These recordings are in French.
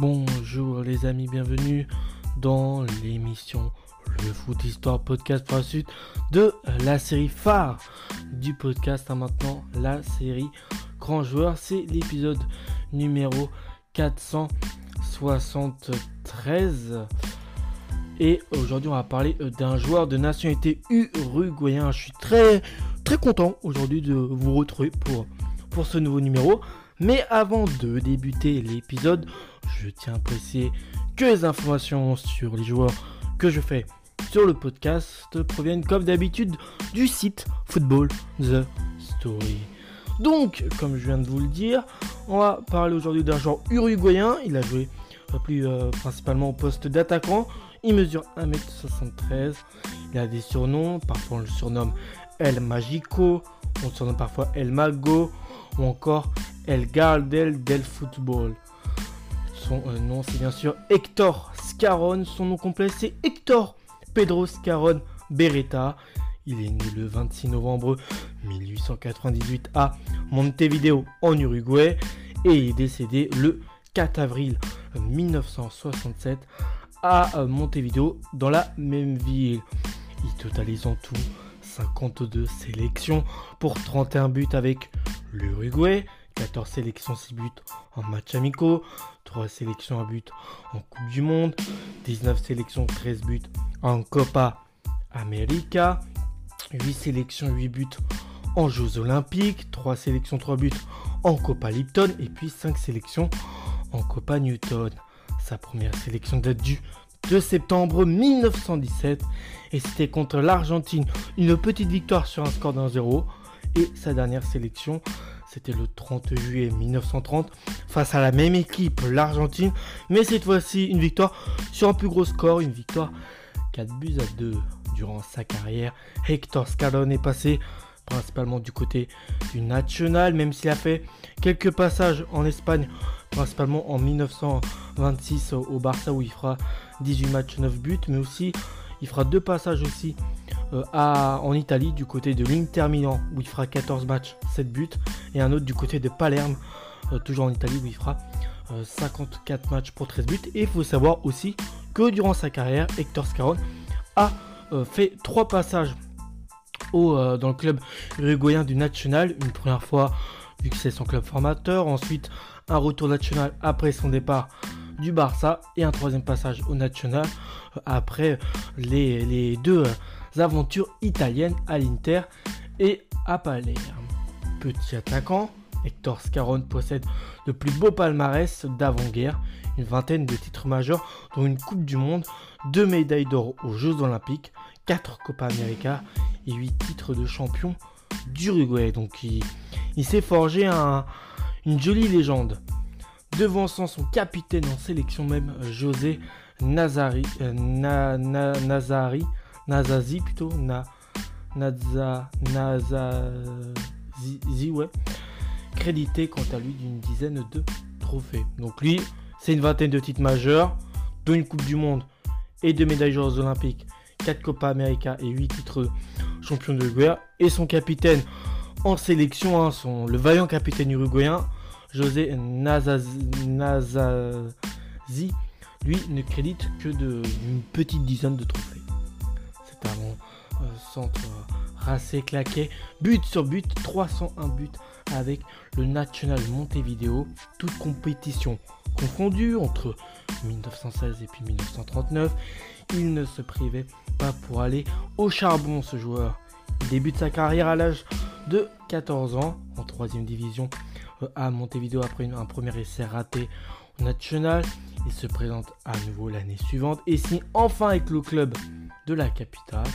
Bonjour les amis, bienvenue dans l'émission Le Foot Histoire Podcast pour la suite de la série phare du podcast à maintenant la série Grand Joueur. C'est l'épisode numéro 473. Et aujourd'hui on va parler d'un joueur de nationalité uruguayen. Je suis très très content aujourd'hui de vous retrouver pour ce nouveau numéro. Mais avant de débuter l'épisode, je tiens à préciser que les informations sur les joueurs que je fais sur le podcast proviennent comme d'habitude du site Football The Story. Donc, comme je viens de vous le dire, on va parler aujourd'hui d'un joueur uruguayen. Il a joué euh, plus euh, principalement au poste d'attaquant. Il mesure 1m73. Il a des surnoms. Parfois on le surnomme El Magico. On le surnomme parfois El Mago. Ou encore El Gardel del Football. Son euh, nom c'est bien sûr Hector Scarron. Son nom complet c'est Hector Pedro Scarron Beretta. Il est né le 26 novembre 1898 à Montevideo en Uruguay et il est décédé le 4 avril 1967 à euh, Montevideo dans la même ville. Il totalise en tout 52 sélections pour 31 buts avec l'Uruguay, 14 sélections 6 buts en match amicaux, 3 sélections à but en Coupe du Monde, 19 sélections 13 buts en Copa América, 8 sélections 8 buts en Jeux Olympiques, 3 sélections 3 buts en Copa Lipton. Et puis 5 sélections en Copa Newton. Sa première sélection date du 2 septembre 1917 et c'était contre l'Argentine. Une petite victoire sur un score d'un 0 et sa dernière sélection c'était le 30 juillet 1930 face à la même équipe, l'Argentine, mais cette fois-ci une victoire sur un plus gros score, une victoire 4 buts à 2 durant sa carrière. Hector Scalone est passé principalement du côté du National, même s'il a fait quelques passages en Espagne, principalement en 1926 au Barça où il fera 18 matchs, 9 buts, mais aussi il fera deux passages aussi euh, en Italie du côté de l'Inter Milan où il fera 14 matchs, 7 buts, et un autre du côté de Palerme, euh, toujours en Italie où il fera 54 euh, matchs pour 13 buts. Et il faut savoir aussi que durant sa carrière, Hector Scarron a fait trois passages au, dans le club uruguayen du National. Une première fois vu que c'est son club formateur, ensuite un retour national après son départ du Barça et un troisième passage au National après les, deux aventures italiennes à l'Inter et à Palerme. Petit attaquant, Hector Scarron possède le plus beau palmarès d'avant-guerre, une vingtaine de titres majeurs dont une Coupe du Monde, deux médailles d'or aux Jeux Olympiques, quatre Copa América et huit titres de champion d'Uruguay. Donc il, s'est forgé une jolie légende devançant son capitaine en sélection même, José Nazari, euh, Nazari, Nazazi plutôt, Na, Naza, Nazazi, ouais, crédité quant à lui d'une dizaine de trophées. Donc lui, c'est une vingtaine de titres majeurs, dont une Coupe du Monde et deux médailles Jeux olympiques, 4 Copa América et 8 titres champion de guerre. Et son capitaine en sélection, hein, son, le vaillant capitaine uruguayen, José Nazazi, lui, ne crédite que d'une petite dizaine de trophées. Un euh, centre racé claqué, but sur but, 301 buts avec le National Montevideo, toute compétition confondue entre 1916 et puis 1939. Il ne se privait pas pour aller au charbon ce joueur. Il débute sa carrière à l'âge de 14 ans en 3 division à Montevideo après un premier essai raté au National. Il se présente à nouveau l'année suivante et signe enfin avec le club la capitale.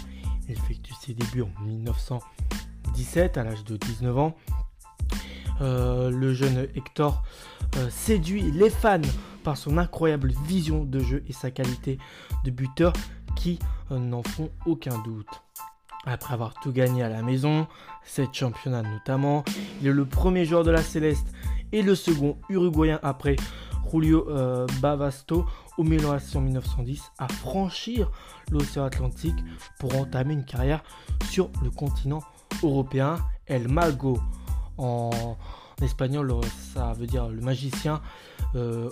Effectue ses débuts en 1917 à l'âge de 19 ans. Euh, le jeune Hector euh, séduit les fans par son incroyable vision de jeu et sa qualité de buteur qui euh, n'en font aucun doute. Après avoir tout gagné à la maison, 7 championnats notamment, il est le premier joueur de la Céleste et le second uruguayen après Julio euh, Bavasto au Milan en 1910 à franchir l'océan Atlantique pour entamer une carrière sur le continent européen. El Mago en, espagnol, ça veut dire le magicien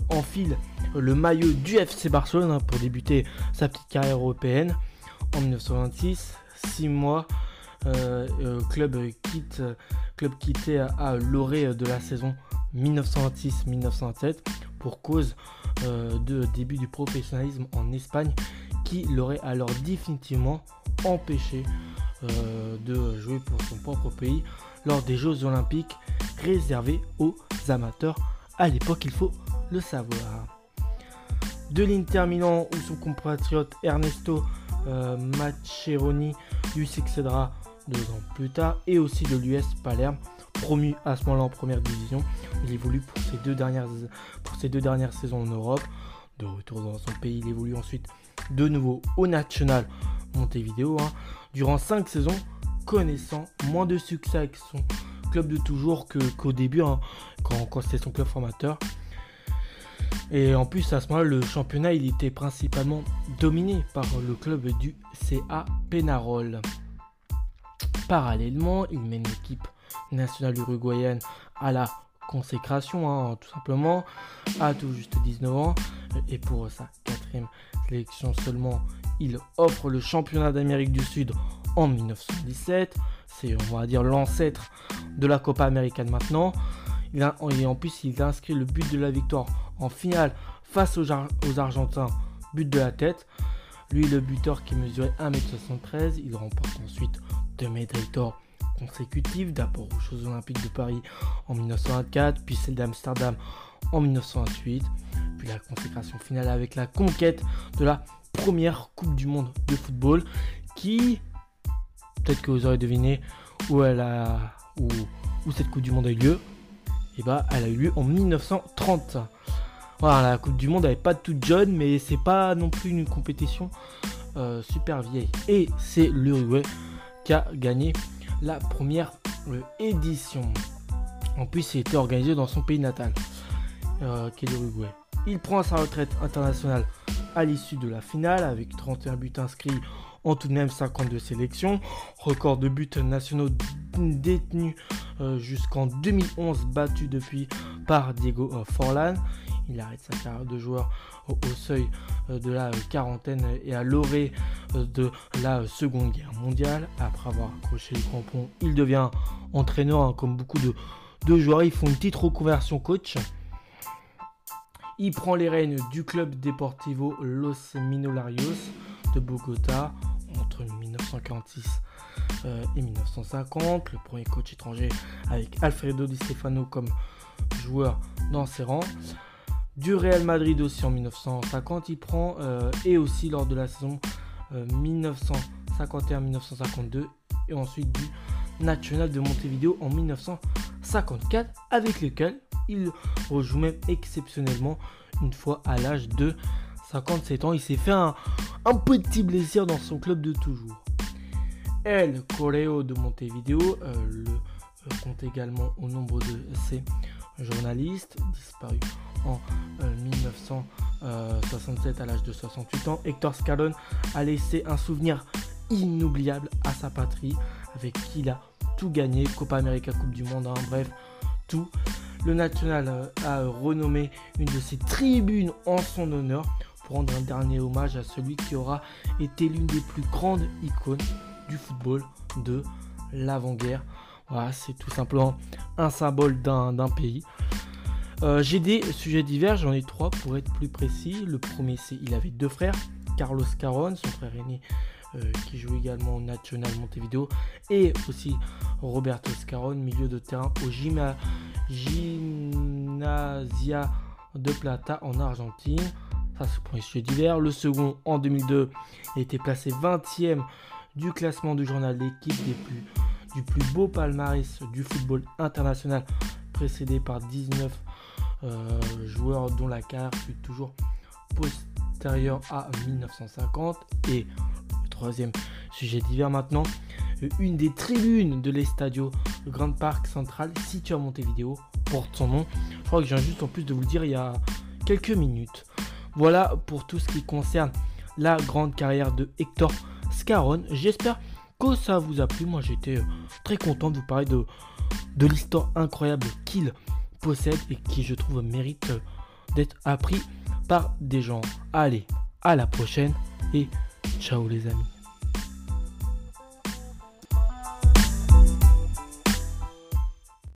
enfile le maillot du FC Barcelone pour débuter sa petite carrière européenne en 1926. Six mois, club, quitte, club quitté à, l'orée de la saison 1926-1927 pour cause de début du professionnalisme en Espagne qui l'aurait alors définitivement empêché euh, de jouer pour son propre pays lors des Jeux olympiques réservés aux amateurs à l'époque, il faut le savoir. De l'Inter Milan où son compatriote Ernesto euh, Maccheroni lui succédera deux ans plus tard et aussi de l'US Palerme promu à ce moment-là en première division. Il évolue pour ses deux dernières, pour ses deux dernières saisons en Europe. De retour dans son pays, il évolue ensuite de nouveau au National Montevideo hein, durant 5 saisons, connaissant moins de succès avec son club de toujours qu'au début, hein, quand, quand c'était son club formateur. Et en plus, à ce moment-là, le championnat, il était principalement dominé par le club du CA Penarol. Parallèlement, il mène l'équipe nationale uruguayenne à la consécration, hein, tout simplement, à tout juste 19 ans. Et pour sa quatrième sélection seulement, il offre le championnat d'Amérique du Sud en 1917. C'est, on va dire, l'ancêtre de la Copa Américaine maintenant. Et en plus, il inscrit le but de la victoire en finale face aux, aux Argentins, but de la tête. Lui, le buteur qui mesurait 1m73, il remporte ensuite deux médailles d'or consécutives, d'abord aux Jeux Olympiques de Paris en 1924, puis celle d'Amsterdam en 1928, puis la consécration finale avec la conquête de la première Coupe du Monde de football qui, peut-être que vous aurez deviné où, elle a, où, cette Coupe du Monde a eu lieu, et eh bah ben, elle a eu lieu en 1930. Voilà, la Coupe du Monde n'avait pas toute jeune, mais c'est pas non plus une compétition euh, super vieille. Et c'est l'Uruguay qui a gagné la première euh, édition. En plus, il était organisé dans son pays natal, euh, qui est l'Uruguay. Il prend sa retraite internationale à l'issue de la finale avec 31 buts inscrits en tout de même 52 sélections. Record de buts nationaux détenus euh, jusqu'en 2011 battu depuis par Diego Forlan. Il arrête sa carrière de joueur au, seuil euh, de la quarantaine et à l'orée euh, de la Seconde Guerre mondiale. Après avoir accroché le crampon, il devient entraîneur hein, comme beaucoup de, joueurs. Ils font une petite reconversion coach. Il prend les rênes du club Deportivo Los Minolarios de Bogota entre 1946 euh, et 1950. Le premier coach étranger avec Alfredo Di Stefano comme joueur dans ses rangs. Du Real Madrid aussi en 1950, il prend euh, et aussi lors de la saison 1951-1952 euh, et ensuite du National de Montevideo en 1954 avec lequel il rejoue même exceptionnellement une fois à l'âge de 57 ans. Il s'est fait un, petit blessure dans son club de toujours. El Correo de Montevideo euh, le compte également au nombre de ses journalistes, disparu en 1967 euh, à l'âge de 68 ans. Hector Scalone a laissé un souvenir inoubliable à sa patrie, avec qui il a tout gagné, Copa América, Coupe du Monde, hein, bref, tout le National euh, a renommé une de ses tribunes en son honneur pour rendre un dernier hommage à celui qui aura été l'une des plus grandes icônes du football de l'avant-guerre. Voilà, c'est tout simplement un symbole d'un pays. Euh, j'ai des sujets divers, j'en ai trois pour être plus précis. Le premier, c'est il avait deux frères, Carlos Caron, son frère aîné euh, qui joue également au National Montevideo, et aussi Roberto Scarone, milieu de terrain au Gima, Gymnasia de Plata en Argentine. Ça, c'est pour les sujets divers. Le second, en 2002, a été placé 20e du classement du journal d'équipe des plus, du plus beau palmarès du football international, précédé par 19 euh, joueurs dont la carrière fut toujours postérieure à 1950. Et le troisième sujet divers maintenant, une des tribunes de l'Estadio Grand Park Central situé à Montevideo porte son nom. Je crois que viens juste en plus de vous le dire il y a quelques minutes. Voilà pour tout ce qui concerne la grande carrière de Hector Scarron. J'espère que ça vous a plu? Moi j'étais euh, très content de vous parler de, de l'histoire incroyable qu'il possède et qui je trouve mérite d'être appris par des gens. Allez, à la prochaine et ciao les amis.